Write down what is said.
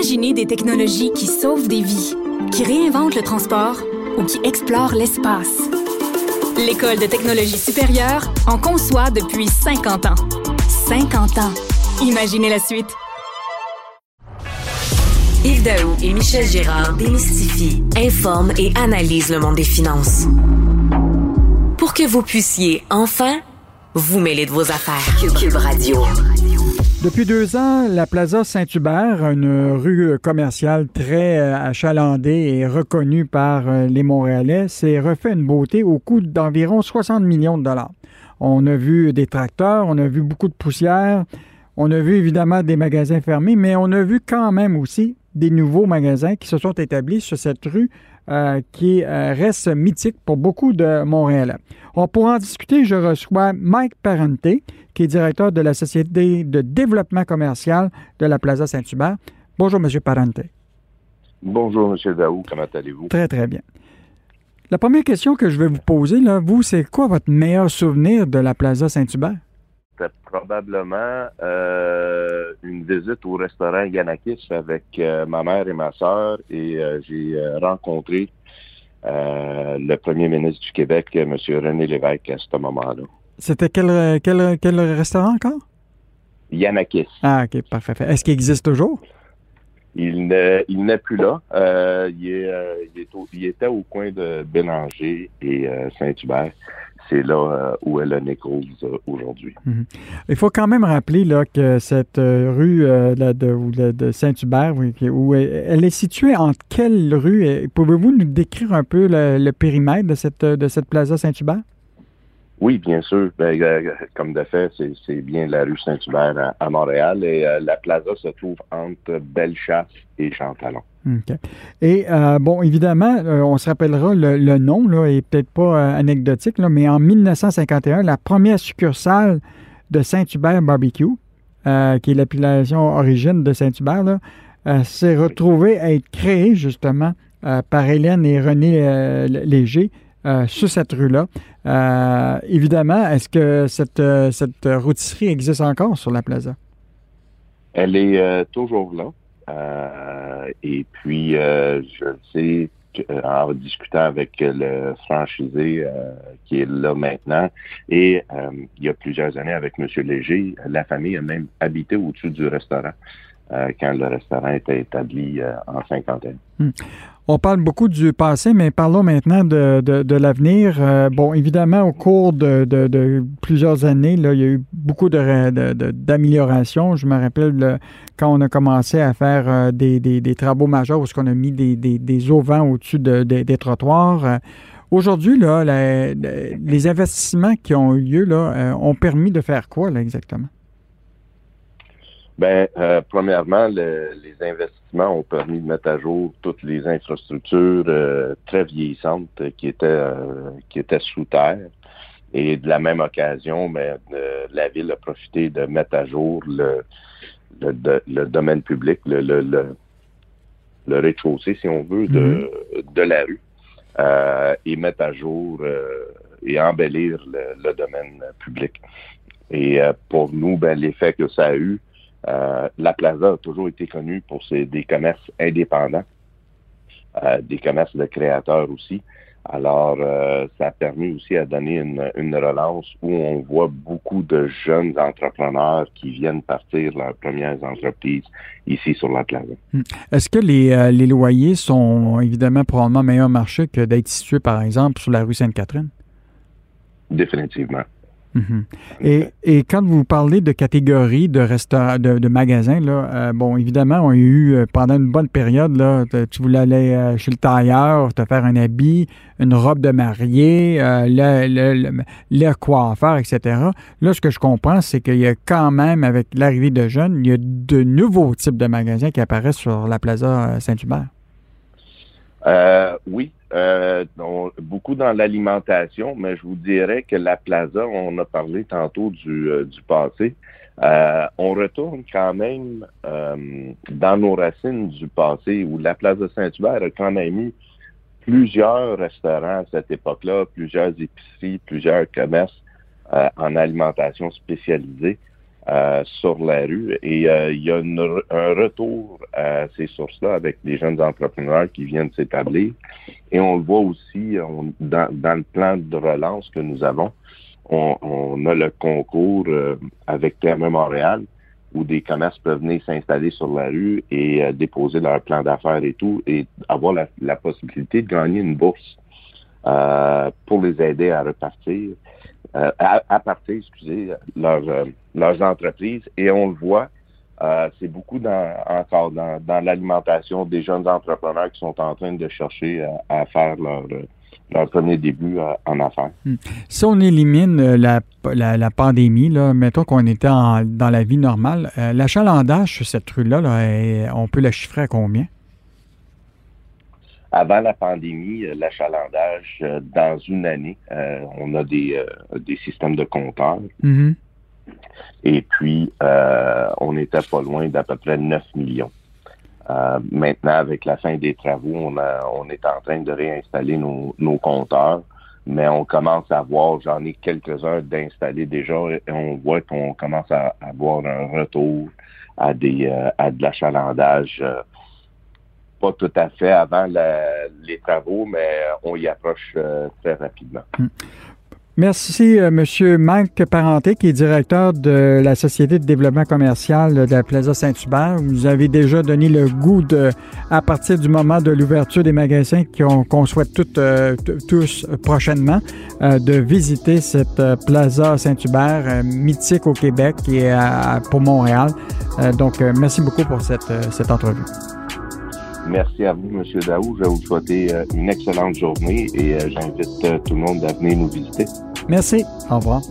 Imaginez des technologies qui sauvent des vies, qui réinventent le transport ou qui explorent l'espace. L'École de technologie supérieure en conçoit depuis 50 ans. 50 ans. Imaginez la suite. Yves Daou et Michel Girard démystifient, informent et analysent le monde des finances. Pour que vous puissiez enfin vous mêler de vos affaires. Cube Radio. Depuis deux ans, la Plaza Saint-Hubert, une rue commerciale très euh, achalandée et reconnue par euh, les Montréalais, s'est refait une beauté au coût d'environ 60 millions de dollars. On a vu des tracteurs, on a vu beaucoup de poussière, on a vu évidemment des magasins fermés, mais on a vu quand même aussi des nouveaux magasins qui se sont établis sur cette rue euh, qui reste mythique pour beaucoup de Montréalais. On pourra en discuter. Je reçois Mike Parente, qui est directeur de la Société de développement commercial de la Plaza Saint-Hubert. Bonjour, M. Parente. Bonjour, M. Daou. Comment allez-vous? Très, très bien. La première question que je vais vous poser, là, vous, c'est quoi votre meilleur souvenir de la Plaza Saint-Hubert? C'était probablement euh, une visite au restaurant Yanakis avec euh, ma mère et ma soeur et euh, j'ai rencontré le premier ministre du Québec, M. René Lévesque, à ce moment-là. C'était quel, quel, quel, restaurant encore? Yanakis. Ah, OK, parfait. Est-ce qu'il existe toujours? Il n'est plus là. Il, est, il, est il, était au coin de Bélanger et Saint-Hubert. C'est là où est le nécrose aujourd'hui. Mhm. Il faut quand même rappeler que cette rue de, Saint-Hubert, où elle est située entre quelle rue? Pouvez-vous nous décrire un peu le, périmètre de cette, de cette plaza Saint-Hubert? Oui, bien sûr. Ben, euh, comme de fait, c'est bien la rue Saint-Hubert à, Montréal et euh, la plaza se trouve entre Bellechasse et Chantalon. OK. Et euh, bon, évidemment, on se rappellera le, nom, là, est peut-être pas anecdotique, là, mais en 1951, la première succursale de Saint-Hubert Barbecue, qui est l'appellation origine de Saint-Hubert, s'est retrouvée à être créée justement par Hélène et René Léger euh, sur cette rue-là. Euh, évidemment, est-ce que cette, euh, cette existe encore sur la plaza? Elle est toujours là. et puis, je le sais en discutant avec le franchisé qui est là maintenant. Et il y a plusieurs années, avec M. Léger, la famille a même habité au-dessus du restaurant quand le restaurant était établi en cinquantaine. Hmm. On parle beaucoup du passé, mais parlons maintenant de, l'avenir. Euh, bon, évidemment, au cours de, plusieurs années, il y a eu beaucoup d'améliorations. Je me rappelle quand on a commencé à faire euh, des, travaux majeurs où on a mis des, des auvents au-dessus des trottoirs. Euh, aujourd'hui, les investissements qui ont eu lieu ont permis de faire quoi exactement? Ben, euh, premièrement, les investissements ont permis de mettre à jour toutes les infrastructures euh, très vieillissantes qui étaient euh, qui étaient sous terre. Et de la même occasion, ben, la ville a profité de mettre à jour le, le, domaine public, le, le, le, rez-de-chaussée, si on veut, de, mm-hmm. de la rue, et mettre à jour et embellir le, domaine public. Et pour nous, ben, l'effet que ça a eu, euh, la Plaza a toujours été connue pour ses, des commerces indépendants, euh, des commerces de créateurs aussi. Alors, euh, ça a permis aussi à donner une, relance où on voit beaucoup de jeunes entrepreneurs qui viennent partir leurs premières entreprises ici sur la plaza. Hmm. Est-ce que les, les, loyers sont évidemment probablement meilleur marché que d'être situés, par exemple, sur la rue Sainte-Catherine? Définitivement. Mhm. et, quand vous parlez de catégories de, de, magasins, là, euh, bon, évidemment, on a eu euh, pendant une bonne période, là, tu voulais aller euh, chez le tailleur, te faire un habit, une robe de mariée, le, le, le, coiffeur, etc. Là, ce que je comprends, c'est qu'il y a quand même, avec l'arrivée de jeunes, il y a de nouveaux types de magasins qui apparaissent sur la plaza Saint-Hubert. oui, euh, beaucoup dans l'alimentation, mais je vous dirais que la plaza, on a parlé tantôt du, euh, du passé. Euh, on retourne quand même euh, dans nos racines du passé, où la plaza Saint-Hubert a quand même eu plusieurs restaurants à cette époque-là, plusieurs épiceries, plusieurs commerces en alimentation spécialisée. Sur la rue. Et il y a un retour à ces sources-là avec des jeunes entrepreneurs qui viennent s'établir. Et on le voit aussi dans, dans, le plan de relance que nous avons. On, on a le concours avec TME Montréal où des commerces peuvent venir s'installer sur la rue et euh, déposer leur plan d'affaires et tout, et avoir la, possibilité de gagner une bourse euh, pour les aider à repartir, euh, à, partir, excusez, leur, leurs entreprises. Et on le voit, c'est beaucoup dans, encore dans, dans l'alimentation des jeunes entrepreneurs qui sont en train de chercher à faire leur leur premier début euh, en affaires. Hmm. Si on élimine euh, la, la, pandémie, là, mettons qu'on était dans la vie normale, euh, l'achalandage sur cette rue-là, on peut la chiffrer à combien? Avant la pandémie, l'achalandage, dans une année, on a des, des systèmes de compteurs. Mm-hmm. Et puis, on n'était pas loin d'à peu près 9 millions. Euh, maintenant, avec la fin des travaux, on, on est en train de réinstaller nos, compteurs, mais on commence à voir, j'en ai quelques-uns d'installer déjà, et on voit qu'on commence à avoir un retour à des euh, à de l'achalandage. Euh, pas tout à fait avant les travaux, mais on y approche très rapidement. Hmm. Merci, euh, Monsieur Mike Parenté, qui est directeur de la Société de développement commercial de la Plaza Saint-Hubert. Vous avez déjà donné le goût à partir du moment de l'ouverture des magasins qu'on souhaite toutes, euh, tous prochainement, euh, de visiter cette Plaza Saint-Hubert mythique au Québec et pour Montréal. donc, merci beaucoup pour cette, cette entrevue. Merci à vous, M. Daou. Je vais vous souhaiter une excellente journée et j'invite tout le monde à venir nous visiter. Merci. Au revoir.